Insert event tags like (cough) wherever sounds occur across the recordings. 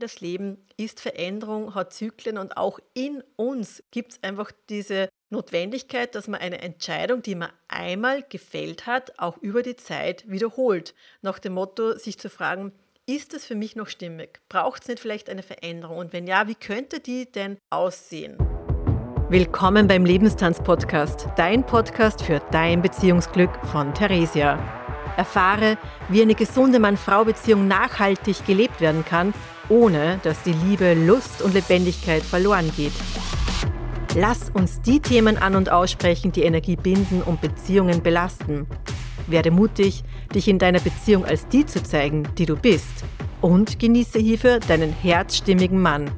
Das Leben ist Veränderung, hat Zyklen und auch in uns gibt es einfach diese Notwendigkeit, dass man eine Entscheidung, die man einmal gefällt hat, auch über die Zeit wiederholt. Nach dem Motto, sich zu fragen, ist es für mich noch stimmig? Braucht es nicht vielleicht eine Veränderung? Und wenn ja, wie könnte die denn aussehen? Willkommen beim Lebenstanz-Podcast, dein Podcast für dein Beziehungsglück von Theresia. Erfahre, wie eine gesunde Mann-Frau-Beziehung nachhaltig gelebt werden kann ohne dass die Liebe, Lust und Lebendigkeit verloren geht. Lass uns die Themen an und aussprechen, die Energie binden und Beziehungen belasten. Werde mutig, dich in deiner Beziehung als die zu zeigen, die du bist. Und genieße hierfür deinen herzstimmigen Mann.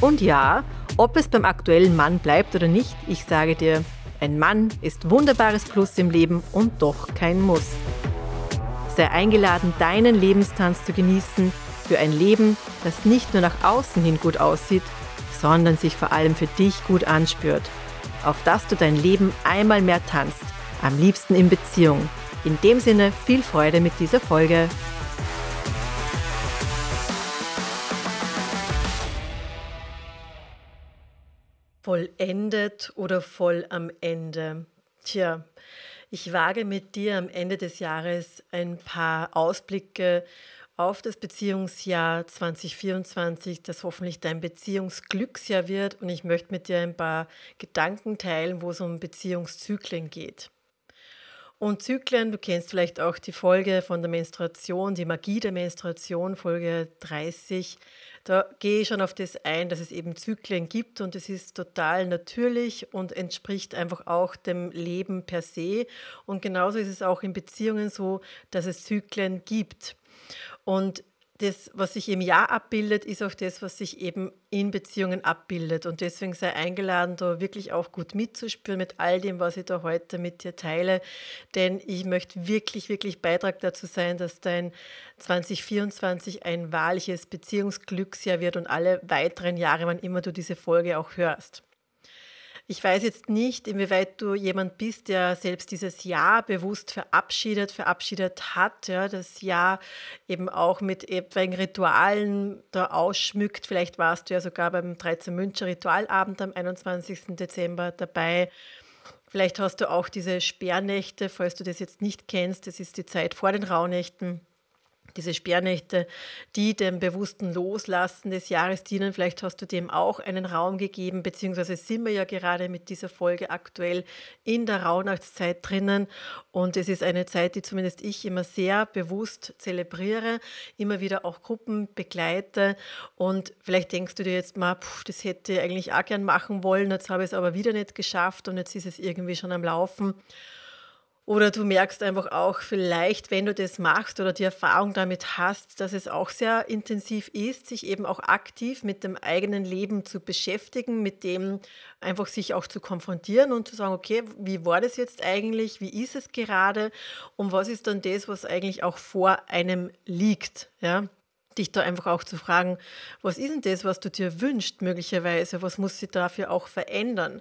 Und ja, ob es beim aktuellen Mann bleibt oder nicht, ich sage dir, ein Mann ist wunderbares Plus im Leben und doch kein Muss. Sei eingeladen, deinen Lebenstanz zu genießen für ein Leben, das nicht nur nach außen hin gut aussieht, sondern sich vor allem für dich gut anspürt. Auf dass du dein Leben einmal mehr tanzt, am liebsten in Beziehung. In dem Sinne viel Freude mit dieser Folge. Vollendet oder voll am Ende? Tja, ich wage mit dir am Ende des Jahres ein paar Ausblicke auf das Beziehungsjahr 2024, das hoffentlich dein Beziehungsglücksjahr wird. Und ich möchte mit dir ein paar Gedanken teilen, wo es um Beziehungszyklen geht. Und Zyklen, du kennst vielleicht auch die Folge von der Menstruation, die Magie der Menstruation, Folge 30. Da gehe ich schon auf das ein, dass es eben Zyklen gibt und es ist total natürlich und entspricht einfach auch dem Leben per se. Und genauso ist es auch in Beziehungen so, dass es Zyklen gibt. Und das, was sich im Jahr abbildet, ist auch das, was sich eben in Beziehungen abbildet. Und deswegen sei eingeladen, da wirklich auch gut mitzuspüren mit all dem, was ich da heute mit dir teile. Denn ich möchte wirklich, wirklich Beitrag dazu sein, dass dein 2024 ein wahrliches Beziehungsglücksjahr wird und alle weiteren Jahre, wann immer du diese Folge auch hörst. Ich weiß jetzt nicht, inwieweit du jemand bist, der selbst dieses Jahr bewusst verabschiedet, verabschiedet hat, ja, das Jahr eben auch mit etwaigen Ritualen da ausschmückt. Vielleicht warst du ja sogar beim 13 Müncher Ritualabend am 21. Dezember dabei. Vielleicht hast du auch diese Sperrnächte, falls du das jetzt nicht kennst. Das ist die Zeit vor den Rauhnächten diese Sperrnächte, die dem bewussten Loslassen des Jahres dienen. Vielleicht hast du dem auch einen Raum gegeben, beziehungsweise sind wir ja gerade mit dieser Folge aktuell in der Rauhnachtszeit drinnen. Und es ist eine Zeit, die zumindest ich immer sehr bewusst zelebriere, immer wieder auch Gruppen begleite. Und vielleicht denkst du dir jetzt mal, pff, das hätte ich eigentlich auch gern machen wollen, jetzt habe ich es aber wieder nicht geschafft und jetzt ist es irgendwie schon am Laufen. Oder du merkst einfach auch vielleicht, wenn du das machst oder die Erfahrung damit hast, dass es auch sehr intensiv ist, sich eben auch aktiv mit dem eigenen Leben zu beschäftigen, mit dem einfach sich auch zu konfrontieren und zu sagen, okay, wie war das jetzt eigentlich, wie ist es gerade und was ist dann das, was eigentlich auch vor einem liegt, ja? dich da einfach auch zu fragen, was ist denn das, was du dir wünschst möglicherweise, was muss sich dafür auch verändern?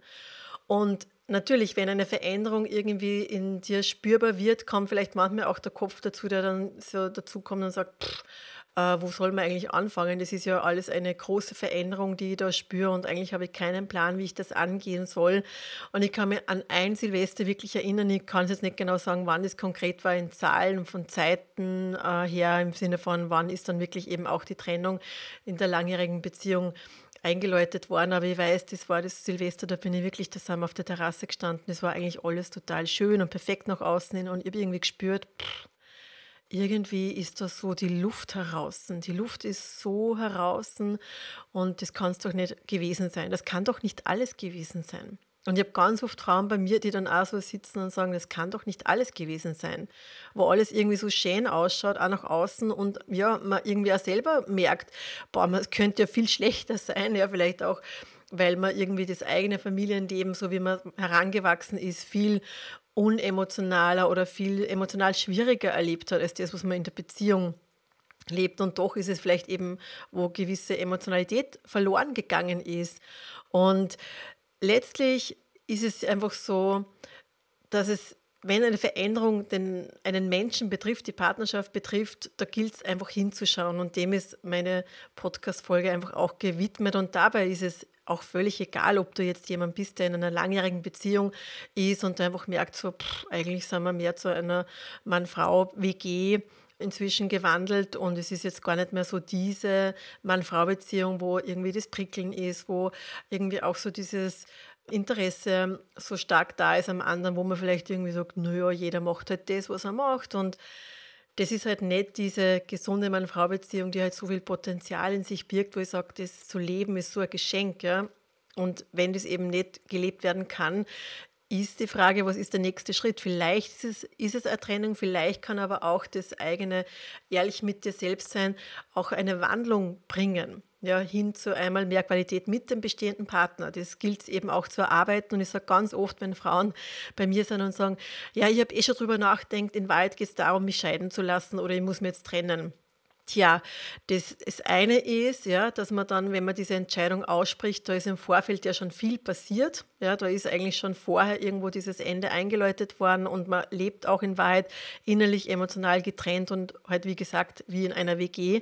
Und natürlich, wenn eine Veränderung irgendwie in dir spürbar wird, kommt vielleicht manchmal auch der Kopf dazu, der dann so dazu kommt und sagt, pff, äh, wo soll man eigentlich anfangen? Das ist ja alles eine große Veränderung, die ich da spüre und eigentlich habe ich keinen Plan, wie ich das angehen soll. Und ich kann mich an ein Silvester wirklich erinnern, ich kann es jetzt nicht genau sagen, wann das konkret war in Zahlen von Zeiten äh, her, im Sinne von, wann ist dann wirklich eben auch die Trennung in der langjährigen Beziehung eingeläutet worden, aber ich weiß, das war das Silvester, da bin ich wirklich zusammen auf der Terrasse gestanden. Das war eigentlich alles total schön und perfekt nach außen hin und ich habe irgendwie gespürt, pff, irgendwie ist da so die Luft heraus. Die Luft ist so heraus und das kann es doch nicht gewesen sein. Das kann doch nicht alles gewesen sein. Und ich habe ganz oft Frauen bei mir, die dann auch so sitzen und sagen, das kann doch nicht alles gewesen sein. Wo alles irgendwie so schön ausschaut, auch nach außen und ja, man irgendwie auch selber merkt, boah, es könnte ja viel schlechter sein, ja, vielleicht auch weil man irgendwie das eigene Familienleben, so wie man herangewachsen ist, viel unemotionaler oder viel emotional schwieriger erlebt hat als das, was man in der Beziehung lebt. Und doch ist es vielleicht eben, wo gewisse Emotionalität verloren gegangen ist. Und letztlich ist es einfach so, dass es wenn eine Veränderung den, einen Menschen betrifft, die Partnerschaft betrifft, da gilt es einfach hinzuschauen. Und dem ist meine Podcast-Folge einfach auch gewidmet. Und dabei ist es auch völlig egal, ob du jetzt jemand bist, der in einer langjährigen Beziehung ist und einfach merkt, so, pff, eigentlich sind wir mehr zu einer Mann-Frau-WG inzwischen gewandelt und es ist jetzt gar nicht mehr so diese Mann-Frau-Beziehung, wo irgendwie das Prickeln ist, wo irgendwie auch so dieses Interesse so stark da ist am anderen, wo man vielleicht irgendwie sagt, naja, jeder macht halt das, was er macht. Und das ist halt nicht diese gesunde Mann-Frau-Beziehung, die halt so viel Potenzial in sich birgt, wo ich sage, das zu leben ist so ein Geschenk. Ja? Und wenn das eben nicht gelebt werden kann, ist die Frage, was ist der nächste Schritt? Vielleicht ist es, ist es eine Trennung, vielleicht kann aber auch das eigene ehrlich mit dir selbst sein auch eine Wandlung bringen ja, hin zu einmal mehr Qualität mit dem bestehenden Partner. Das gilt eben auch zu erarbeiten. Und ich sage ganz oft, wenn Frauen bei mir sind und sagen, ja, ich habe eh schon drüber nachgedacht, in Wahrheit geht es darum, mich scheiden zu lassen oder ich muss mich jetzt trennen. Tja, das, das eine ist, ja, dass man dann, wenn man diese Entscheidung ausspricht, da ist im Vorfeld ja schon viel passiert. Ja, da ist eigentlich schon vorher irgendwo dieses Ende eingeläutet worden und man lebt auch in Wahrheit innerlich emotional getrennt und halt, wie gesagt, wie in einer WG.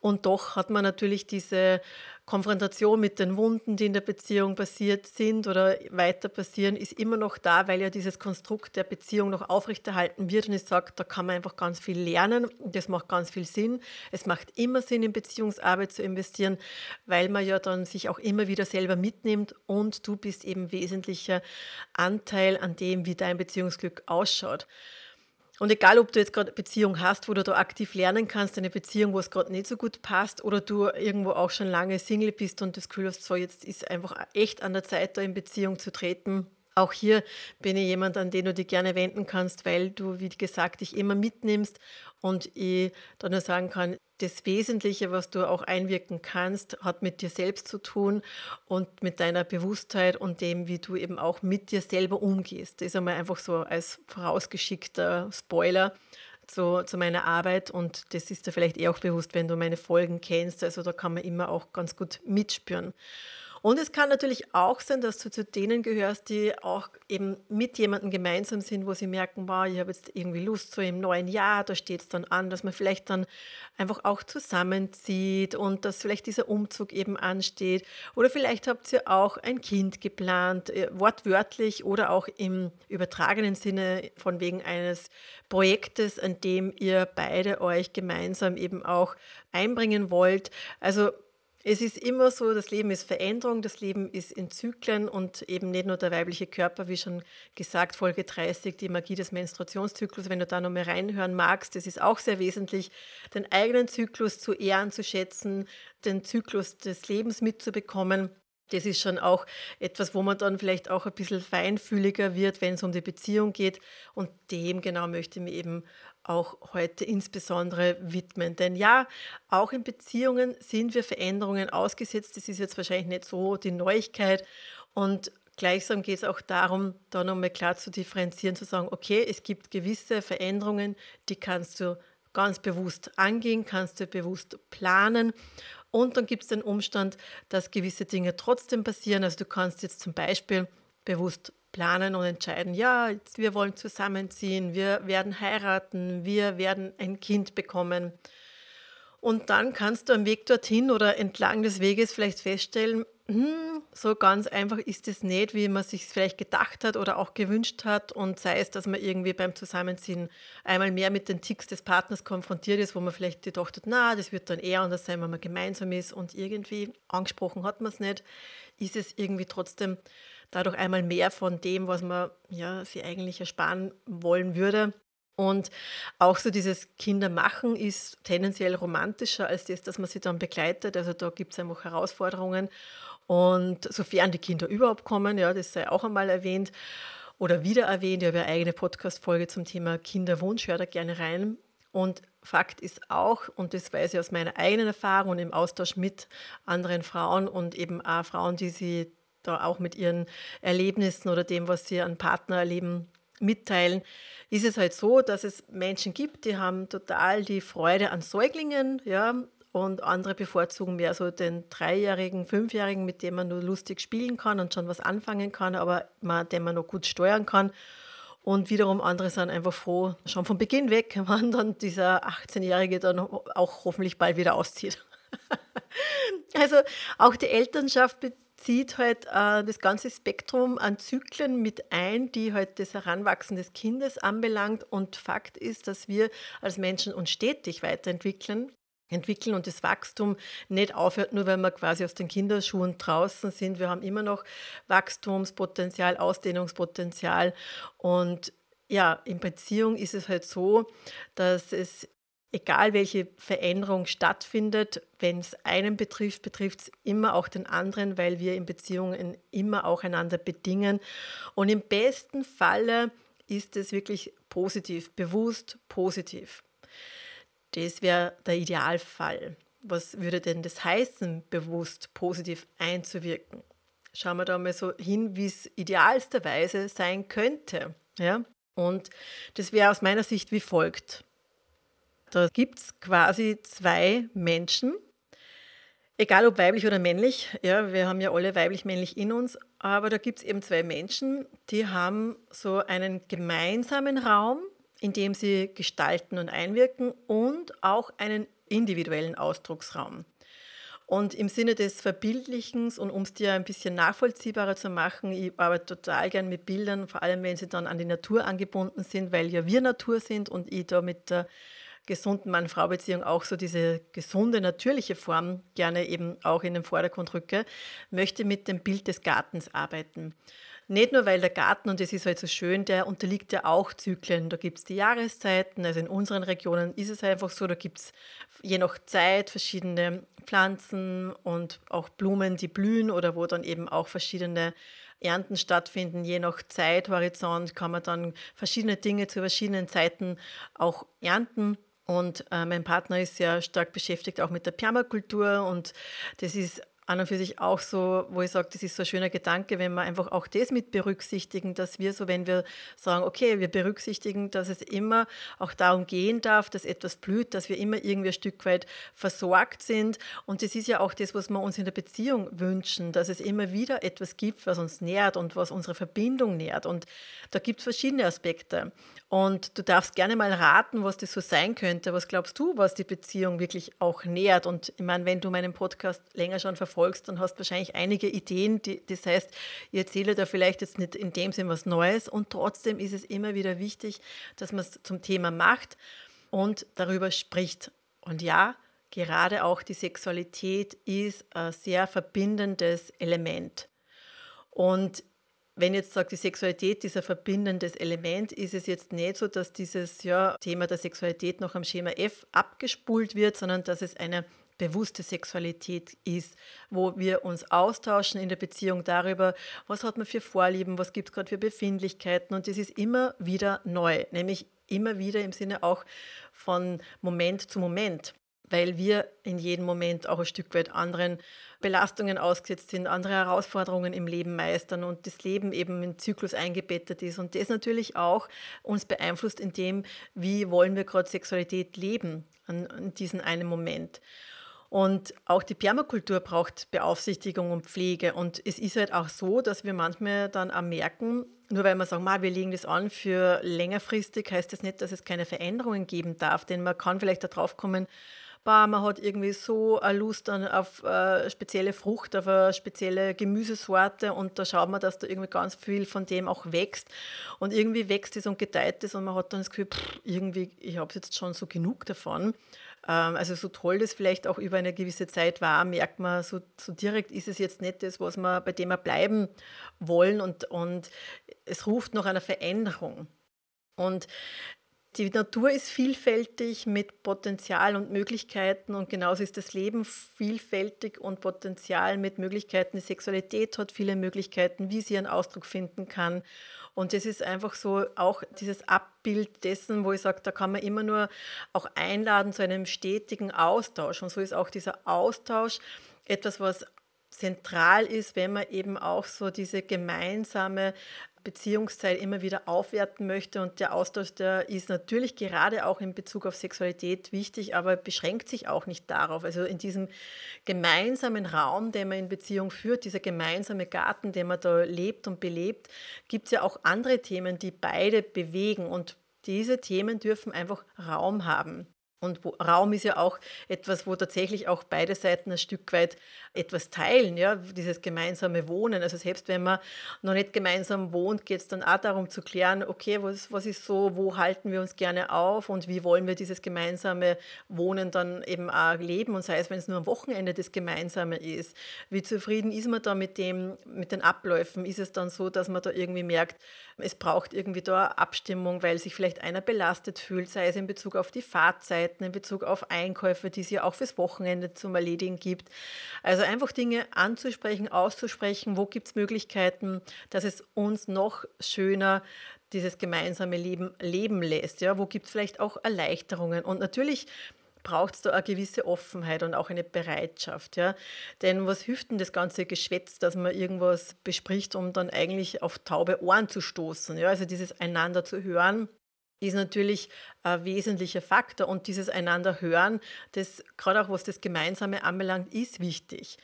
Und doch hat man natürlich diese Konfrontation mit den Wunden, die in der Beziehung passiert sind oder weiter passieren, ist immer noch da, weil ja dieses Konstrukt der Beziehung noch aufrechterhalten wird. Und ich sage, da kann man einfach ganz viel lernen. Das macht ganz viel Sinn. Es macht immer Sinn, in Beziehungsarbeit zu investieren, weil man ja dann sich auch immer wieder selber mitnimmt und du bist eben wesentlicher Anteil an dem, wie dein Beziehungsglück ausschaut. Und egal, ob du jetzt gerade eine Beziehung hast, wo du da aktiv lernen kannst, eine Beziehung, wo es gerade nicht so gut passt, oder du irgendwo auch schon lange Single bist und das Gefühl hast, so jetzt ist einfach echt an der Zeit, da in Beziehung zu treten. Auch hier bin ich jemand, an den du dich gerne wenden kannst, weil du, wie gesagt, dich immer mitnimmst und ich dann nur sagen kann, das Wesentliche, was du auch einwirken kannst, hat mit dir selbst zu tun und mit deiner Bewusstheit und dem, wie du eben auch mit dir selber umgehst. Das ist einmal einfach so als vorausgeschickter Spoiler zu, zu meiner Arbeit und das ist dir vielleicht eh auch bewusst, wenn du meine Folgen kennst. Also da kann man immer auch ganz gut mitspüren. Und es kann natürlich auch sein, dass du zu denen gehörst, die auch eben mit jemandem gemeinsam sind, wo sie merken, wow, ich habe jetzt irgendwie Lust, so im neuen Jahr, da steht es dann an, dass man vielleicht dann einfach auch zusammenzieht und dass vielleicht dieser Umzug eben ansteht. Oder vielleicht habt ihr auch ein Kind geplant, äh, wortwörtlich oder auch im übertragenen Sinne von wegen eines Projektes, an dem ihr beide euch gemeinsam eben auch einbringen wollt. Also es ist immer so, das Leben ist Veränderung, das Leben ist in Zyklen und eben nicht nur der weibliche Körper, wie schon gesagt, Folge 30, die Magie des Menstruationszyklus. Wenn du da nochmal reinhören magst, das ist auch sehr wesentlich, den eigenen Zyklus zu ehren, zu schätzen, den Zyklus des Lebens mitzubekommen. Das ist schon auch etwas, wo man dann vielleicht auch ein bisschen feinfühliger wird, wenn es um die Beziehung geht. Und dem genau möchte ich mir eben auch heute insbesondere widmen. Denn ja, auch in Beziehungen sind wir Veränderungen ausgesetzt. Das ist jetzt wahrscheinlich nicht so die Neuigkeit. Und gleichsam geht es auch darum, da nochmal klar zu differenzieren, zu sagen, okay, es gibt gewisse Veränderungen, die kannst du ganz bewusst angehen, kannst du bewusst planen. Und dann gibt es den Umstand, dass gewisse Dinge trotzdem passieren. Also du kannst jetzt zum Beispiel bewusst planen und entscheiden, ja, wir wollen zusammenziehen, wir werden heiraten, wir werden ein Kind bekommen. Und dann kannst du am Weg dorthin oder entlang des Weges vielleicht feststellen, hm, so ganz einfach ist es nicht, wie man sich vielleicht gedacht hat oder auch gewünscht hat. Und sei es, dass man irgendwie beim Zusammenziehen einmal mehr mit den Ticks des Partners konfrontiert ist, wo man vielleicht gedacht hat, na, das wird dann eher anders sein, wenn man gemeinsam ist. Und irgendwie angesprochen hat man es nicht, ist es irgendwie trotzdem dadurch einmal mehr von dem, was man ja, sie eigentlich ersparen wollen würde. Und auch so dieses Kindermachen ist tendenziell romantischer als das, dass man sie dann begleitet. Also da gibt es einfach Herausforderungen. Und sofern die Kinder überhaupt kommen, ja, das sei auch einmal erwähnt oder wieder erwähnt. Ich habe eine eigene Podcast-Folge zum Thema Kinderwunsch, hör da gerne rein. Und Fakt ist auch, und das weiß ich aus meiner eigenen Erfahrung und im Austausch mit anderen Frauen und eben auch Frauen, die sie da auch mit ihren Erlebnissen oder dem, was sie an Partner erleben, mitteilen, ist es halt so, dass es Menschen gibt, die haben total die Freude an Säuglingen, ja, und andere bevorzugen mehr so den Dreijährigen, Fünfjährigen, mit dem man nur lustig spielen kann und schon was anfangen kann, aber man, den man noch gut steuern kann. Und wiederum andere sind einfach froh, schon von Beginn weg, (laughs) wann dann dieser 18-Jährige dann auch hoffentlich bald wieder auszieht. (laughs) also auch die Elternschaft bezieht halt äh, das ganze Spektrum an Zyklen mit ein, die halt das Heranwachsen des Kindes anbelangt. Und Fakt ist, dass wir als Menschen uns stetig weiterentwickeln entwickeln und das Wachstum nicht aufhört, nur weil wir quasi aus den Kinderschuhen draußen sind. Wir haben immer noch Wachstumspotenzial, Ausdehnungspotenzial und ja, in Beziehung ist es halt so, dass es egal welche Veränderung stattfindet, wenn es einen betrifft, betrifft es immer auch den anderen, weil wir in Beziehungen immer auch einander bedingen. Und im besten Falle ist es wirklich positiv, bewusst positiv. Das wäre der Idealfall. Was würde denn das heißen, bewusst positiv einzuwirken? Schauen wir da mal so hin, wie es idealsterweise sein könnte. Ja? Und das wäre aus meiner Sicht wie folgt. Da gibt es quasi zwei Menschen, egal ob weiblich oder männlich, ja, wir haben ja alle weiblich-männlich in uns, aber da gibt es eben zwei Menschen, die haben so einen gemeinsamen Raum, in dem sie gestalten und einwirken und auch einen individuellen Ausdrucksraum. Und im Sinne des Verbildlichens und um es dir ein bisschen nachvollziehbarer zu machen, ich arbeite total gern mit Bildern, vor allem wenn sie dann an die Natur angebunden sind, weil ja wir Natur sind und ich da mit der gesunden Mann-Frau-Beziehung auch so diese gesunde, natürliche Form gerne eben auch in den Vordergrund rücke, möchte mit dem Bild des Gartens arbeiten. Nicht nur, weil der Garten, und das ist halt so schön, der unterliegt ja auch Zyklen. Da gibt es die Jahreszeiten, also in unseren Regionen ist es einfach so, da gibt es je nach Zeit verschiedene Pflanzen und auch Blumen, die blühen oder wo dann eben auch verschiedene Ernten stattfinden. Je nach Zeithorizont kann man dann verschiedene Dinge zu verschiedenen Zeiten auch ernten. Und äh, mein Partner ist sehr stark beschäftigt auch mit der Permakultur und das ist an und für sich auch so, wo ich sage, das ist so ein schöner Gedanke, wenn wir einfach auch das mit berücksichtigen, dass wir so, wenn wir sagen, okay, wir berücksichtigen, dass es immer auch darum gehen darf, dass etwas blüht, dass wir immer irgendwie ein Stück weit versorgt sind. Und das ist ja auch das, was wir uns in der Beziehung wünschen, dass es immer wieder etwas gibt, was uns nährt und was unsere Verbindung nährt. Und da gibt es verschiedene Aspekte. Und du darfst gerne mal raten, was das so sein könnte. Was glaubst du, was die Beziehung wirklich auch nährt? Und ich meine, wenn du meinen Podcast länger schon verfolgst, dann hast du wahrscheinlich einige Ideen. Die, das heißt, ich erzähle da vielleicht jetzt nicht in dem Sinn was Neues. Und trotzdem ist es immer wieder wichtig, dass man es zum Thema macht und darüber spricht. Und ja, gerade auch die Sexualität ist ein sehr verbindendes Element. Und wenn jetzt sagt, die Sexualität ist ein verbindendes Element, ist es jetzt nicht so, dass dieses ja, Thema der Sexualität noch am Schema F abgespult wird, sondern dass es eine bewusste Sexualität ist, wo wir uns austauschen in der Beziehung darüber, was hat man für Vorlieben, was gibt es gerade für Befindlichkeiten und das ist immer wieder neu, nämlich immer wieder im Sinne auch von Moment zu Moment weil wir in jedem Moment auch ein Stück weit anderen Belastungen ausgesetzt sind, andere Herausforderungen im Leben meistern und das Leben eben im Zyklus eingebettet ist und das natürlich auch uns beeinflusst in dem, wie wollen wir gerade Sexualität leben an, an diesem einen Moment. Und auch die Permakultur braucht Beaufsichtigung und Pflege. Und es ist halt auch so, dass wir manchmal dann auch merken, nur weil wir sagen, wir legen das an für längerfristig, heißt das nicht, dass es keine Veränderungen geben darf. Denn man kann vielleicht darauf kommen, bah, man hat irgendwie so eine Lust auf eine spezielle Frucht, auf eine spezielle Gemüsesorte und da schaut man, dass da irgendwie ganz viel von dem auch wächst und irgendwie wächst es und gedeiht es und man hat dann das Gefühl, pff, irgendwie, ich habe jetzt schon so genug davon. Ähm, also so toll das vielleicht auch über eine gewisse Zeit war, merkt man, so, so direkt ist es jetzt nicht das, was wir, bei dem wir bleiben wollen und, und es ruft nach einer Veränderung. Und die Natur ist vielfältig mit Potenzial und Möglichkeiten und genauso ist das Leben vielfältig und Potenzial mit Möglichkeiten. Die Sexualität hat viele Möglichkeiten, wie sie ihren Ausdruck finden kann. Und das ist einfach so auch dieses Abbild dessen, wo ich sage, da kann man immer nur auch einladen zu einem stetigen Austausch. Und so ist auch dieser Austausch etwas, was zentral ist, wenn man eben auch so diese gemeinsame Beziehungszeit immer wieder aufwerten möchte. Und der Austausch, der ist natürlich gerade auch in Bezug auf Sexualität wichtig, aber beschränkt sich auch nicht darauf. Also in diesem gemeinsamen Raum, den man in Beziehung führt, dieser gemeinsame Garten, den man da lebt und belebt, gibt es ja auch andere Themen, die beide bewegen. Und diese Themen dürfen einfach Raum haben. Und Raum ist ja auch etwas, wo tatsächlich auch beide Seiten ein Stück weit etwas teilen, ja, dieses gemeinsame Wohnen. Also selbst wenn man noch nicht gemeinsam wohnt, geht es dann auch darum zu klären, okay, was, was ist so, wo halten wir uns gerne auf und wie wollen wir dieses gemeinsame Wohnen dann eben auch leben und sei es, wenn es nur am Wochenende das Gemeinsame ist. Wie zufrieden ist man da mit dem, mit den Abläufen? Ist es dann so, dass man da irgendwie merkt, es braucht irgendwie da Abstimmung, weil sich vielleicht einer belastet fühlt, sei es in Bezug auf die Fahrzeiten, in Bezug auf Einkäufe, die es ja auch fürs Wochenende zum Erledigen gibt. Also einfach Dinge anzusprechen, auszusprechen, wo gibt es Möglichkeiten, dass es uns noch schöner dieses gemeinsame Leben leben lässt. Ja? Wo gibt es vielleicht auch Erleichterungen? Und natürlich braucht es da eine gewisse Offenheit und auch eine Bereitschaft. Ja? Denn was hilft denn das ganze Geschwätz, dass man irgendwas bespricht, um dann eigentlich auf taube Ohren zu stoßen? Ja? Also dieses einander zu hören ist natürlich ein wesentlicher Faktor und dieses einander hören, das gerade auch was das Gemeinsame anbelangt, ist wichtig.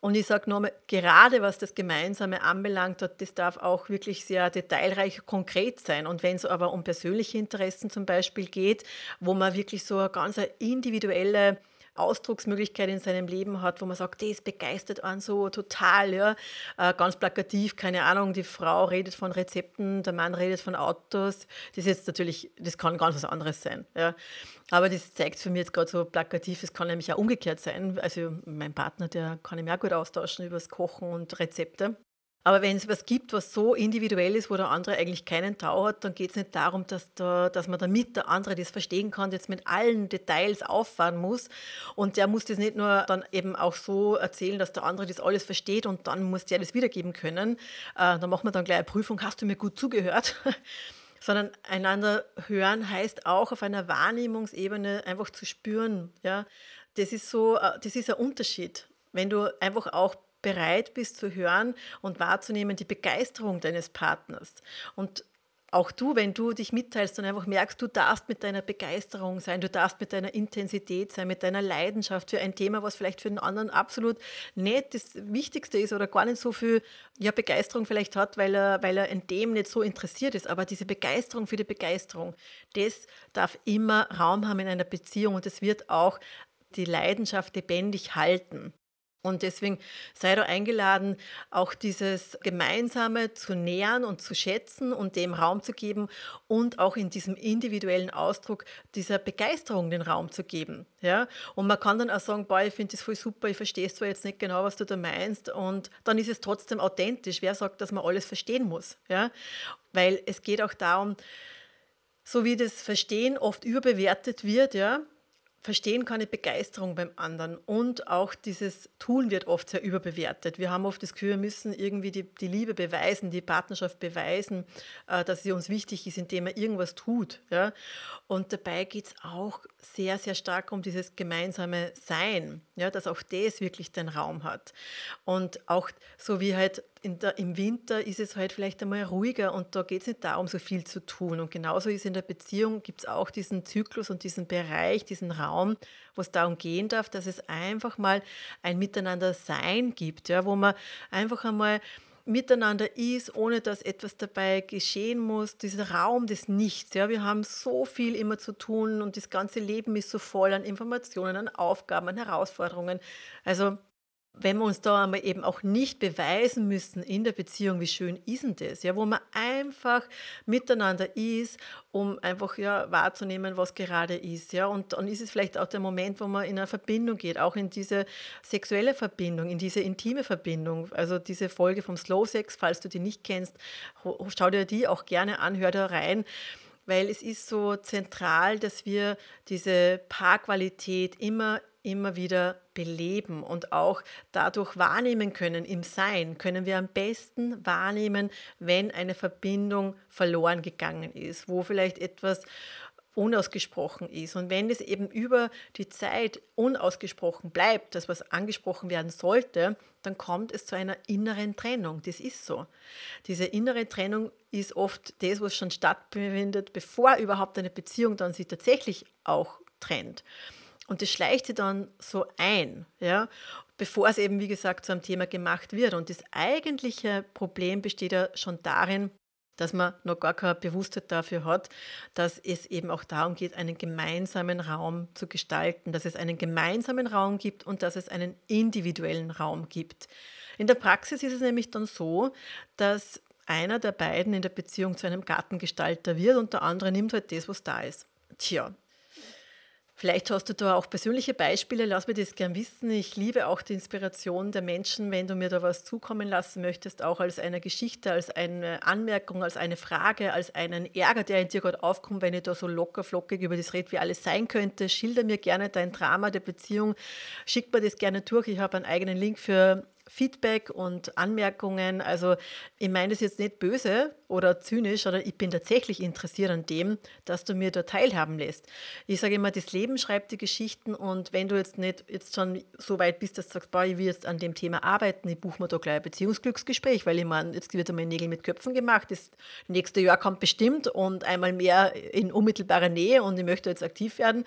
Und ich sage nochmal, gerade was das Gemeinsame anbelangt, das darf auch wirklich sehr detailreich, konkret sein. Und wenn es aber um persönliche Interessen zum Beispiel geht, wo man wirklich so eine ganz individuelle Ausdrucksmöglichkeit in seinem Leben hat, wo man sagt, das begeistert einen so total, ja, äh, ganz plakativ, keine Ahnung, die Frau redet von Rezepten, der Mann redet von Autos, das ist jetzt natürlich, das kann ganz was anderes sein, ja. Aber das zeigt für mich jetzt gerade so plakativ, es kann nämlich auch umgekehrt sein. Also mein Partner, der kann ich mir auch gut austauschen über das Kochen und Rezepte. Aber wenn es was gibt, was so individuell ist, wo der andere eigentlich keinen Tau hat, dann geht es nicht darum, dass, da, dass man damit der andere das verstehen kann, jetzt mit allen Details auffahren muss. Und der muss das nicht nur dann eben auch so erzählen, dass der andere das alles versteht und dann muss der das wiedergeben können. Äh, dann machen wir dann gleich eine Prüfung, hast du mir gut zugehört? (laughs) sondern einander hören heißt auch auf einer Wahrnehmungsebene einfach zu spüren. Ja? Das ist so, äh, das ist ein Unterschied. Wenn du einfach auch bereit bist zu hören und wahrzunehmen die Begeisterung deines Partners. Und auch du, wenn du dich mitteilst und einfach merkst, du darfst mit deiner Begeisterung sein, du darfst mit deiner Intensität sein, mit deiner Leidenschaft für ein Thema, was vielleicht für den anderen absolut nicht das Wichtigste ist oder gar nicht so viel ja, Begeisterung vielleicht hat, weil er, weil er in dem nicht so interessiert ist. Aber diese Begeisterung für die Begeisterung, das darf immer Raum haben in einer Beziehung und es wird auch die Leidenschaft lebendig halten. Und deswegen sei du eingeladen, auch dieses Gemeinsame zu nähern und zu schätzen und dem Raum zu geben und auch in diesem individuellen Ausdruck dieser Begeisterung den Raum zu geben. Ja? Und man kann dann auch sagen, boah, ich finde das voll super, ich verstehe zwar jetzt nicht genau, was du da meinst und dann ist es trotzdem authentisch. Wer sagt, dass man alles verstehen muss? Ja? Weil es geht auch darum, so wie das Verstehen oft überbewertet wird, ja, Verstehen kann ich Begeisterung beim anderen und auch dieses Tun wird oft sehr überbewertet. Wir haben oft das Gefühl, wir müssen irgendwie die, die Liebe beweisen, die Partnerschaft beweisen, äh, dass sie uns wichtig ist, indem man irgendwas tut. Ja? Und dabei geht es auch sehr, sehr stark um dieses gemeinsame Sein, ja? dass auch das wirklich den Raum hat. Und auch so wie halt der, im Winter ist es halt vielleicht einmal ruhiger und da geht es nicht darum, so viel zu tun. Und genauso ist in der Beziehung, gibt es auch diesen Zyklus und diesen Bereich, diesen Raum, wo es darum gehen darf, dass es einfach mal ein Miteinander sein gibt, ja, wo man einfach einmal miteinander ist, ohne dass etwas dabei geschehen muss. Dieser Raum des Nichts. Ja, wir haben so viel immer zu tun und das ganze Leben ist so voll an Informationen, an Aufgaben, an Herausforderungen. Also wenn wir uns da einmal eben auch nicht beweisen müssen in der Beziehung, wie schön ist denn das, ja, wo man einfach miteinander ist, um einfach ja, wahrzunehmen, was gerade ist. Ja, und dann ist es vielleicht auch der Moment, wo man in eine Verbindung geht, auch in diese sexuelle Verbindung, in diese intime Verbindung. Also diese Folge vom Slow Sex, falls du die nicht kennst, schau dir die auch gerne an, hör da rein weil es ist so zentral, dass wir diese Paarqualität immer immer wieder beleben und auch dadurch wahrnehmen können im Sein, können wir am besten wahrnehmen, wenn eine Verbindung verloren gegangen ist, wo vielleicht etwas unausgesprochen ist. Und wenn es eben über die Zeit unausgesprochen bleibt, das was angesprochen werden sollte, dann kommt es zu einer inneren Trennung. Das ist so. Diese innere Trennung ist oft das, was schon stattfindet, bevor überhaupt eine Beziehung dann sich tatsächlich auch trennt. Und das schleicht sich dann so ein, ja, bevor es eben, wie gesagt, zu einem Thema gemacht wird. Und das eigentliche Problem besteht ja schon darin, dass man noch gar keine Bewusstheit dafür hat, dass es eben auch darum geht, einen gemeinsamen Raum zu gestalten, dass es einen gemeinsamen Raum gibt und dass es einen individuellen Raum gibt. In der Praxis ist es nämlich dann so, dass einer der beiden in der Beziehung zu einem Gartengestalter wird und der andere nimmt halt das, was da ist. Tja, Vielleicht hast du da auch persönliche Beispiele, lass mir das gern wissen. Ich liebe auch die Inspiration der Menschen, wenn du mir da was zukommen lassen möchtest, auch als eine Geschichte, als eine Anmerkung, als eine Frage, als einen Ärger, der in dir gerade aufkommt, wenn ich da so locker flockig über das rede, wie alles sein könnte. Schilder mir gerne dein Drama der Beziehung, schick mir das gerne durch. Ich habe einen eigenen Link für Feedback und Anmerkungen. Also ich meine das jetzt nicht böse oder zynisch, sondern ich bin tatsächlich interessiert an dem, dass du mir da teilhaben lässt. Ich sage immer, das Leben schreibt die Geschichten und wenn du jetzt nicht jetzt schon so weit bist, dass du sagst, boah, ich will jetzt an dem Thema arbeiten, ich buche mir da gleich ein Beziehungsglücksgespräch, weil ich meine, jetzt wird einmal Nägel mit Köpfen gemacht, das nächste Jahr kommt bestimmt und einmal mehr in unmittelbarer Nähe und ich möchte jetzt aktiv werden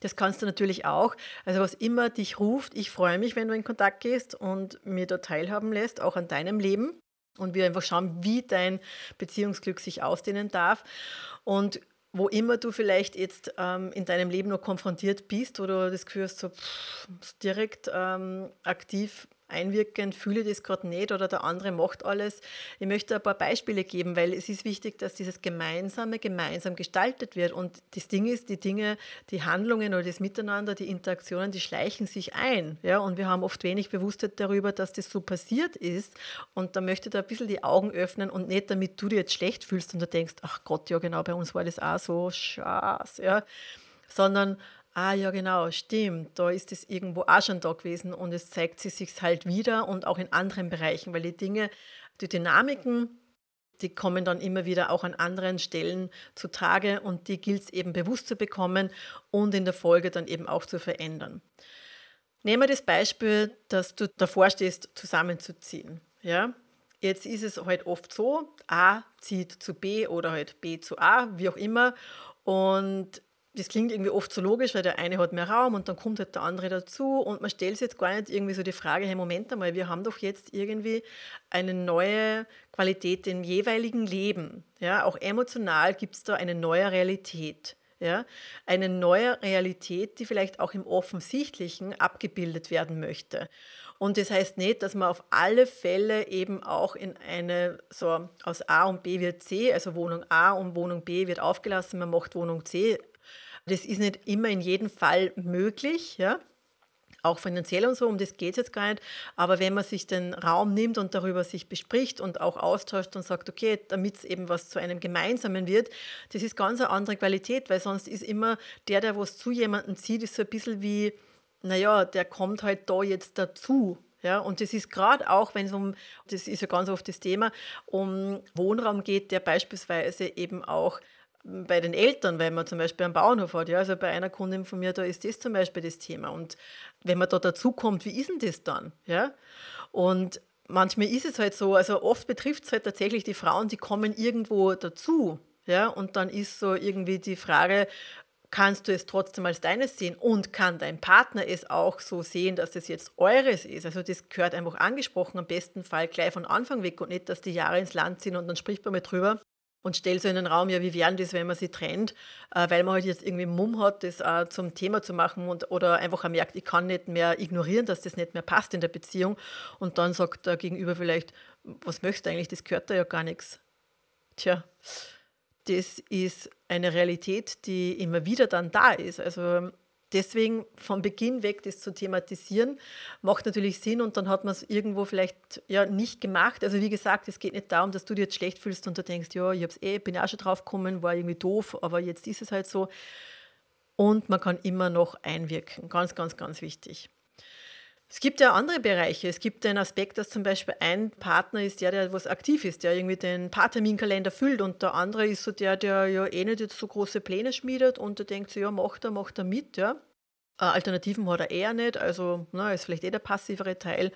das kannst du natürlich auch. Also was immer dich ruft, ich freue mich, wenn du in Kontakt gehst und mir da teilhaben lässt, auch an deinem Leben. Und wir einfach schauen, wie dein Beziehungsglück sich ausdehnen darf. Und wo immer du vielleicht jetzt ähm, in deinem Leben noch konfrontiert bist oder das Gefühl hast, so pff, direkt ähm, aktiv einwirken, fühle das gerade nicht oder der andere macht alles. Ich möchte ein paar Beispiele geben, weil es ist wichtig, dass dieses Gemeinsame gemeinsam gestaltet wird. Und das Ding ist, die Dinge, die Handlungen oder das Miteinander, die Interaktionen, die schleichen sich ein. Ja? Und wir haben oft wenig Bewusstheit darüber, dass das so passiert ist. Und da möchte ich da ein bisschen die Augen öffnen und nicht, damit du dir jetzt schlecht fühlst und du denkst, ach Gott, ja genau, bei uns war das auch so, scheiß, ja. Sondern Ah ja, genau, stimmt. Da ist es irgendwo auch schon da gewesen und es zeigt sich halt wieder und auch in anderen Bereichen, weil die Dinge, die Dynamiken, die kommen dann immer wieder auch an anderen Stellen zutage und die gilt es eben bewusst zu bekommen und in der Folge dann eben auch zu verändern. Nehmen wir das Beispiel, dass du davor stehst, zusammenzuziehen. Ja? Jetzt ist es halt oft so, A zieht zu B oder halt B zu A, wie auch immer. Und das klingt irgendwie oft so logisch, weil der eine hat mehr Raum und dann kommt halt der andere dazu und man stellt sich jetzt gar nicht irgendwie so die Frage, hey, Moment einmal, wir haben doch jetzt irgendwie eine neue Qualität im jeweiligen Leben. Ja, auch emotional gibt es da eine neue Realität. Ja, eine neue Realität, die vielleicht auch im Offensichtlichen abgebildet werden möchte. Und das heißt nicht, dass man auf alle Fälle eben auch in eine, so aus A und B wird C, also Wohnung A und Wohnung B wird aufgelassen, man macht Wohnung C das ist nicht immer in jedem Fall möglich, ja. Auch finanziell und so, um das geht es jetzt gar nicht. Aber wenn man sich den Raum nimmt und darüber sich bespricht und auch austauscht und sagt, okay, damit es eben was zu einem Gemeinsamen wird, das ist ganz eine andere Qualität, weil sonst ist immer der, der was zu jemandem zieht, ist so ein bisschen wie, naja, der kommt halt da jetzt dazu. Ja, und das ist gerade auch, wenn es um, das ist ja ganz oft das Thema, um Wohnraum geht, der beispielsweise eben auch bei den Eltern, wenn man zum Beispiel einen Bauernhof hat. Ja, also bei einer Kundin von mir, da ist das zum Beispiel das Thema. Und wenn man da dazu kommt, wie ist denn das dann? Ja? Und manchmal ist es halt so, also oft betrifft es halt tatsächlich die Frauen, die kommen irgendwo dazu. Ja? Und dann ist so irgendwie die Frage, kannst du es trotzdem als deines sehen und kann dein Partner es auch so sehen, dass es jetzt eures ist. Also das gehört einfach angesprochen, am besten Fall gleich von Anfang weg und nicht, dass die Jahre ins Land ziehen und dann spricht man mal drüber und stell so in den Raum, ja, wie wären das, wenn man sie trennt, äh, weil man halt jetzt irgendwie Mumm hat, das auch zum Thema zu machen und, oder einfach merkt, ich kann nicht mehr ignorieren, dass das nicht mehr passt in der Beziehung und dann sagt der Gegenüber vielleicht, was möchtest du eigentlich, das gehört da ja gar nichts. Tja, das ist eine Realität, die immer wieder dann da ist. Also deswegen von Beginn weg das zu thematisieren, macht natürlich Sinn und dann hat man es irgendwo vielleicht ja nicht gemacht. Also wie gesagt, es geht nicht darum, dass du dir jetzt schlecht fühlst und du denkst, ja, ich hab's eh, bin auch schon drauf gekommen, war irgendwie doof, aber jetzt ist es halt so. Und man kann immer noch einwirken. Ganz, ganz, ganz wichtig. Es gibt ja andere Bereiche. Es gibt den Aspekt, dass zum Beispiel ein Partner ist der, der was aktiv ist, der irgendwie den Paarterminkalender füllt und der andere ist so der, der ja eh nicht jetzt so große Pläne schmiedet und der denkt so, ja, macht er, macht er mit, ja. Äh, Alternativen hat er eher nicht, also na, ist vielleicht eh der passivere Teil.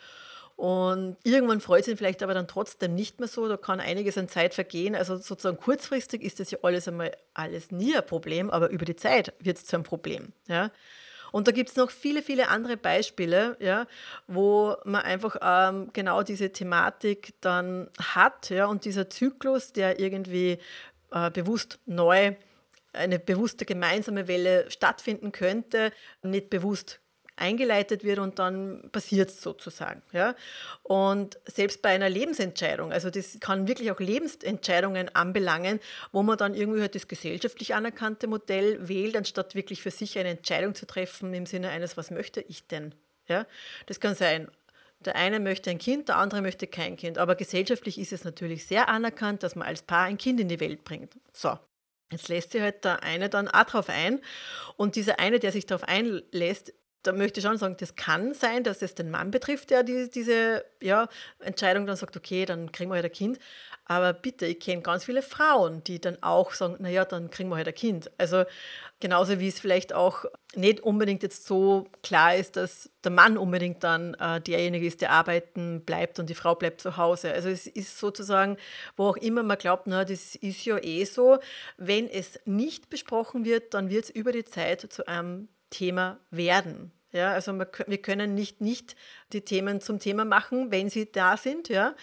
Und irgendwann freut es ihn vielleicht aber dann trotzdem nicht mehr so. Da kann einiges an Zeit vergehen. Also sozusagen kurzfristig ist das ja alles einmal alles nie ein Problem, aber über die Zeit wird es zu einem Problem. Ja. Und da gibt es noch viele, viele andere Beispiele, ja, wo man einfach ähm, genau diese Thematik dann hat. Ja, und dieser Zyklus, der irgendwie äh, bewusst neu, eine bewusste gemeinsame Welle stattfinden könnte, nicht bewusst eingeleitet wird und dann passiert es sozusagen. Ja? Und selbst bei einer Lebensentscheidung, also das kann wirklich auch Lebensentscheidungen anbelangen, wo man dann irgendwie halt das gesellschaftlich anerkannte Modell wählt, anstatt wirklich für sich eine Entscheidung zu treffen im Sinne eines, was möchte ich denn? Ja? Das kann sein, der eine möchte ein Kind, der andere möchte kein Kind. Aber gesellschaftlich ist es natürlich sehr anerkannt, dass man als Paar ein Kind in die Welt bringt. So, Jetzt lässt sich halt der eine dann auch drauf ein. Und dieser eine, der sich darauf einlässt, da möchte ich schon sagen, das kann sein, dass es den Mann betrifft, der die, diese ja, Entscheidung dann sagt, okay, dann kriegen wir halt ein Kind. Aber bitte, ich kenne ganz viele Frauen, die dann auch sagen, naja, dann kriegen wir halt ein Kind. Also genauso wie es vielleicht auch nicht unbedingt jetzt so klar ist, dass der Mann unbedingt dann äh, derjenige ist, der arbeiten bleibt und die Frau bleibt zu Hause. Also es ist sozusagen, wo auch immer man glaubt, na, das ist ja eh so, wenn es nicht besprochen wird, dann wird es über die Zeit zu einem Thema werden. Ja, also wir können nicht nicht die Themen zum Thema machen, wenn sie da sind. Ja,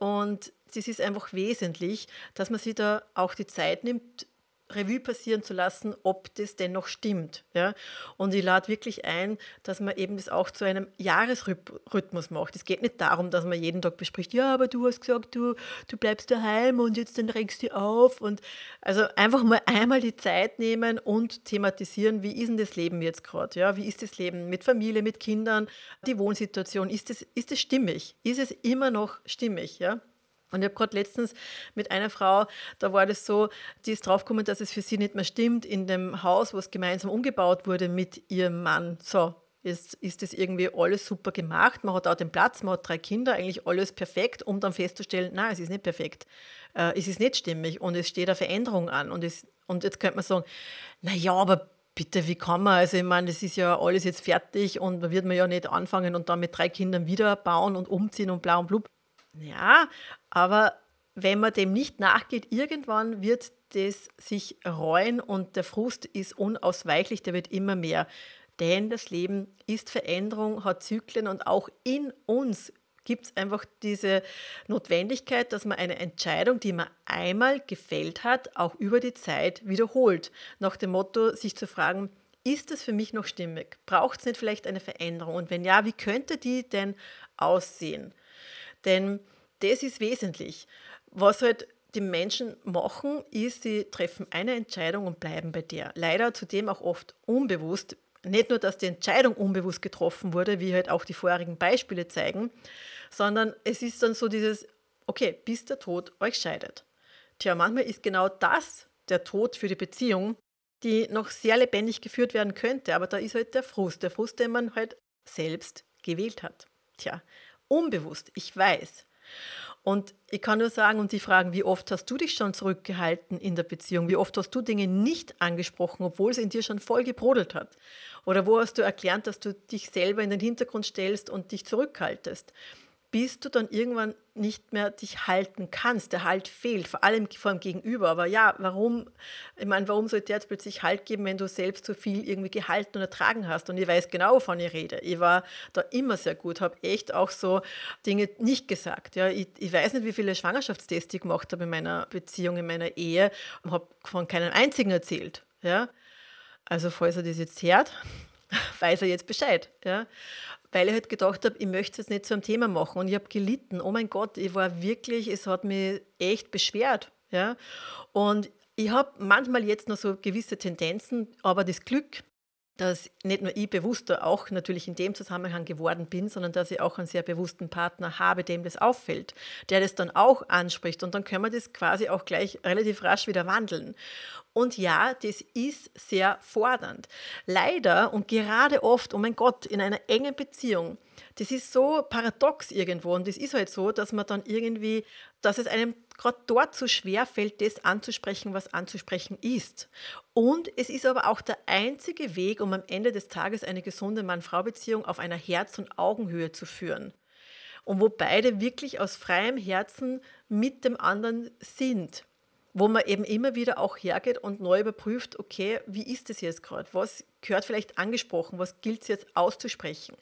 und es ist einfach wesentlich, dass man sich da auch die Zeit nimmt, Revue passieren zu lassen, ob das denn noch stimmt. Ja? Und ich lade wirklich ein, dass man eben das auch zu einem Jahresrhythmus macht. Es geht nicht darum, dass man jeden Tag bespricht, ja, aber du hast gesagt, du, du bleibst daheim und jetzt dann regst du auf. Und also einfach mal einmal die Zeit nehmen und thematisieren, wie ist denn das Leben jetzt gerade? Ja? Wie ist das Leben mit Familie, mit Kindern, die Wohnsituation? Ist es ist stimmig? Ist es immer noch stimmig? Ja? Und ich habe gerade letztens mit einer Frau, da war das so, die ist draufgekommen, dass es für sie nicht mehr stimmt, in dem Haus, wo es gemeinsam umgebaut wurde mit ihrem Mann. So, jetzt ist das irgendwie alles super gemacht. Man hat auch den Platz, man hat drei Kinder, eigentlich alles perfekt, um dann festzustellen, nein, es ist nicht perfekt. Äh, es ist nicht stimmig und es steht eine Veränderung an. Und, es, und jetzt könnte man sagen, naja, aber bitte, wie kann man? Also ich meine, das ist ja alles jetzt fertig und man wird man ja nicht anfangen und dann mit drei Kindern wieder bauen und umziehen und blau und blub. Ja, aber wenn man dem nicht nachgeht, irgendwann wird das sich reuen und der Frust ist unausweichlich, der wird immer mehr. Denn das Leben ist Veränderung, hat Zyklen und auch in uns gibt es einfach diese Notwendigkeit, dass man eine Entscheidung, die man einmal gefällt hat, auch über die Zeit wiederholt. Nach dem Motto, sich zu fragen, ist das für mich noch stimmig? Braucht es nicht vielleicht eine Veränderung? Und wenn ja, wie könnte die denn aussehen? Denn das ist wesentlich. Was halt die Menschen machen, ist, sie treffen eine Entscheidung und bleiben bei der. Leider zudem auch oft unbewusst. Nicht nur, dass die Entscheidung unbewusst getroffen wurde, wie halt auch die vorherigen Beispiele zeigen, sondern es ist dann so dieses, okay, bis der Tod euch scheidet. Tja, manchmal ist genau das der Tod für die Beziehung, die noch sehr lebendig geführt werden könnte, aber da ist halt der Frust, der Frust, den man halt selbst gewählt hat. Tja, unbewusst, ich weiß. Und ich kann nur sagen und die fragen, wie oft hast du dich schon zurückgehalten in der Beziehung? Wie oft hast du Dinge nicht angesprochen, obwohl es in dir schon voll gebrodelt hat? Oder wo hast du erklärt, dass du dich selber in den Hintergrund stellst und dich zurückhaltest? Bis du dann irgendwann nicht mehr dich halten kannst. Der Halt fehlt, vor allem vor dem Gegenüber. Aber ja, warum, ich meine, warum sollte der jetzt plötzlich Halt geben, wenn du selbst so viel irgendwie gehalten und ertragen hast? Und ich weiß genau, wovon ich rede. Ich war da immer sehr gut, habe echt auch so Dinge nicht gesagt. Ja, ich, ich weiß nicht, wie viele Schwangerschaftstests ich gemacht habe in meiner Beziehung, in meiner Ehe und habe von keinem einzigen erzählt. Ja, also falls er das jetzt hört, (laughs) weiß er jetzt Bescheid. Ja weil ich halt gedacht habe, ich möchte es jetzt nicht zu einem Thema machen. Und ich habe gelitten. Oh mein Gott, ich war wirklich, es hat mich echt beschwert. Ja? Und ich habe manchmal jetzt noch so gewisse Tendenzen, aber das Glück, dass nicht nur ich bewusster auch natürlich in dem Zusammenhang geworden bin, sondern dass ich auch einen sehr bewussten Partner habe, dem das auffällt, der das dann auch anspricht und dann können wir das quasi auch gleich relativ rasch wieder wandeln. Und ja, das ist sehr fordernd. Leider und gerade oft, oh mein Gott, in einer engen Beziehung, das ist so paradox irgendwo. Und das ist halt so, dass man dann irgendwie, dass es einem gerade dort so schwer fällt, das anzusprechen, was anzusprechen ist. Und es ist aber auch der einzige Weg, um am Ende des Tages eine gesunde Mann-Frau-Beziehung auf einer Herz- und Augenhöhe zu führen. Und wo beide wirklich aus freiem Herzen mit dem anderen sind wo man eben immer wieder auch hergeht und neu überprüft, okay, wie ist das jetzt gerade? Was gehört vielleicht angesprochen? Was gilt es jetzt auszusprechen?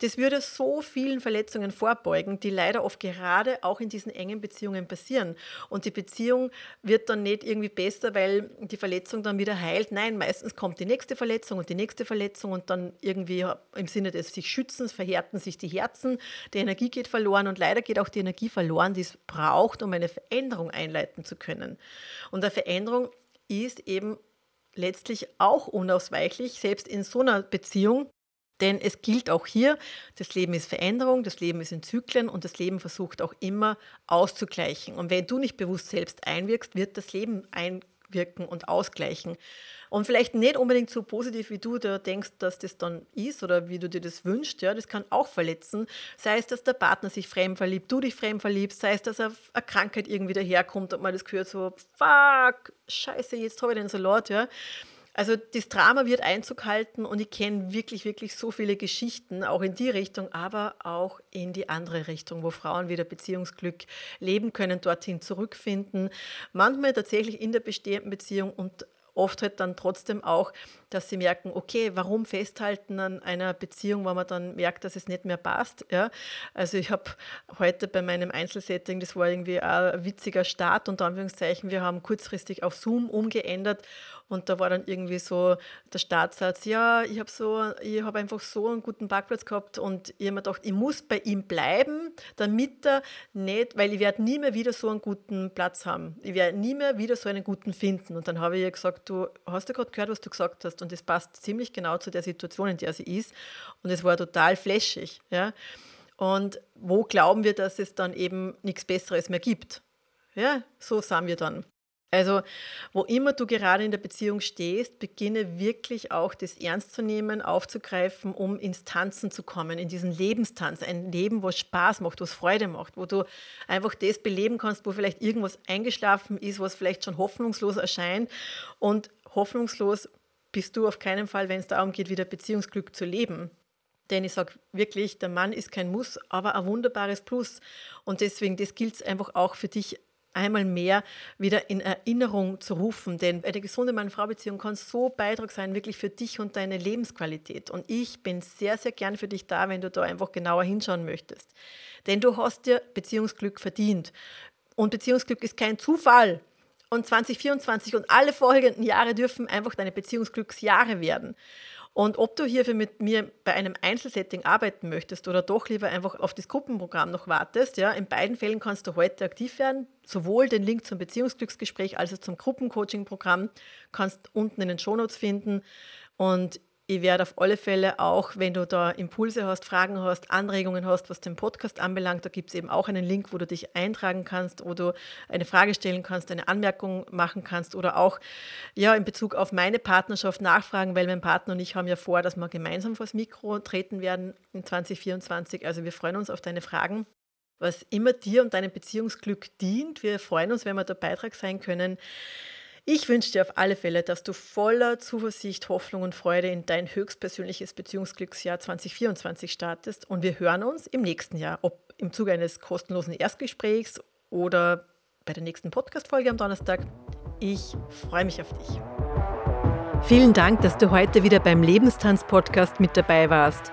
Das würde so vielen Verletzungen vorbeugen, die leider oft gerade auch in diesen engen Beziehungen passieren. Und die Beziehung wird dann nicht irgendwie besser, weil die Verletzung dann wieder heilt. Nein, meistens kommt die nächste Verletzung und die nächste Verletzung und dann irgendwie im Sinne des sich Schützens verhärten sich die Herzen, die Energie geht verloren und leider geht auch die Energie verloren, die es braucht, um eine Veränderung einleiten zu können. Und eine Veränderung ist eben letztlich auch unausweichlich, selbst in so einer Beziehung, denn es gilt auch hier, das Leben ist Veränderung, das Leben ist in Zyklen und das Leben versucht auch immer auszugleichen. Und wenn du nicht bewusst selbst einwirkst, wird das Leben einwirken und ausgleichen. Und vielleicht nicht unbedingt so positiv, wie du da denkst, dass das dann ist oder wie du dir das wünschst. Ja, das kann auch verletzen. Sei es, dass der Partner sich fremd verliebt, du dich fremd verliebst, sei es, dass eine Krankheit irgendwie daherkommt und man das gehört so, fuck, scheiße, jetzt habe ich den Salat, ja. Also das Drama wird Einzug halten und ich kenne wirklich, wirklich so viele Geschichten, auch in die Richtung, aber auch in die andere Richtung, wo Frauen wieder Beziehungsglück leben können, dorthin zurückfinden. Manchmal tatsächlich in der bestehenden Beziehung und oft halt dann trotzdem auch, dass sie merken, okay, warum festhalten an einer Beziehung, wenn man dann merkt, dass es nicht mehr passt. Ja? Also ich habe heute bei meinem Einzelsetting, das war irgendwie ein witziger Start, unter Anführungszeichen, wir haben kurzfristig auf Zoom umgeändert und da war dann irgendwie so der Startsatz, ja, ich habe so, ich habe einfach so einen guten Parkplatz gehabt und ich habe mir gedacht, ich muss bei ihm bleiben, damit er nicht, weil ich werde nie mehr wieder so einen guten Platz haben. Ich werde nie mehr wieder so einen guten finden. Und dann habe ich ihr gesagt, du hast ja gerade gehört, was du gesagt hast und das passt ziemlich genau zu der Situation, in der sie ist. Und es war total flashig. Ja? Und wo glauben wir, dass es dann eben nichts Besseres mehr gibt? Ja, so sahen wir dann. Also, wo immer du gerade in der Beziehung stehst, beginne wirklich auch das ernst zu nehmen, aufzugreifen, um ins Tanzen zu kommen, in diesen Lebenstanz. Ein Leben, wo Spaß macht, was Freude macht, wo du einfach das beleben kannst, wo vielleicht irgendwas eingeschlafen ist, was vielleicht schon hoffnungslos erscheint. Und hoffnungslos bist du auf keinen Fall, wenn es darum geht, wieder Beziehungsglück zu leben. Denn ich sage wirklich, der Mann ist kein Muss, aber ein wunderbares Plus. Und deswegen, das gilt es einfach auch für dich einmal mehr wieder in Erinnerung zu rufen. Denn eine gesunde Mann-Frau-Beziehung kann so Beitrag sein, wirklich für dich und deine Lebensqualität. Und ich bin sehr, sehr gern für dich da, wenn du da einfach genauer hinschauen möchtest. Denn du hast dir Beziehungsglück verdient. Und Beziehungsglück ist kein Zufall. Und 2024 und alle folgenden Jahre dürfen einfach deine Beziehungsglücksjahre werden. Und ob du hierfür mit mir bei einem Einzelsetting arbeiten möchtest oder doch lieber einfach auf das Gruppenprogramm noch wartest, ja, in beiden Fällen kannst du heute aktiv werden. Sowohl den Link zum Beziehungsglücksgespräch als auch zum Gruppencoaching-Programm kannst unten in den Shownotes finden. Und ich werde auf alle Fälle auch, wenn du da Impulse hast, Fragen hast, Anregungen hast, was den Podcast anbelangt, da gibt es eben auch einen Link, wo du dich eintragen kannst, wo du eine Frage stellen kannst, eine Anmerkung machen kannst oder auch ja, in Bezug auf meine Partnerschaft nachfragen, weil mein Partner und ich haben ja vor, dass wir gemeinsam vors Mikro treten werden in 2024. Also wir freuen uns auf deine Fragen was immer dir und deinem Beziehungsglück dient. Wir freuen uns, wenn wir da Beitrag sein können. Ich wünsche dir auf alle Fälle, dass du voller Zuversicht, Hoffnung und Freude in dein höchstpersönliches Beziehungsglücksjahr 2024 startest und wir hören uns im nächsten Jahr, ob im Zuge eines kostenlosen Erstgesprächs oder bei der nächsten Podcast-Folge am Donnerstag. Ich freue mich auf dich. Vielen Dank, dass du heute wieder beim Lebenstanz-Podcast mit dabei warst.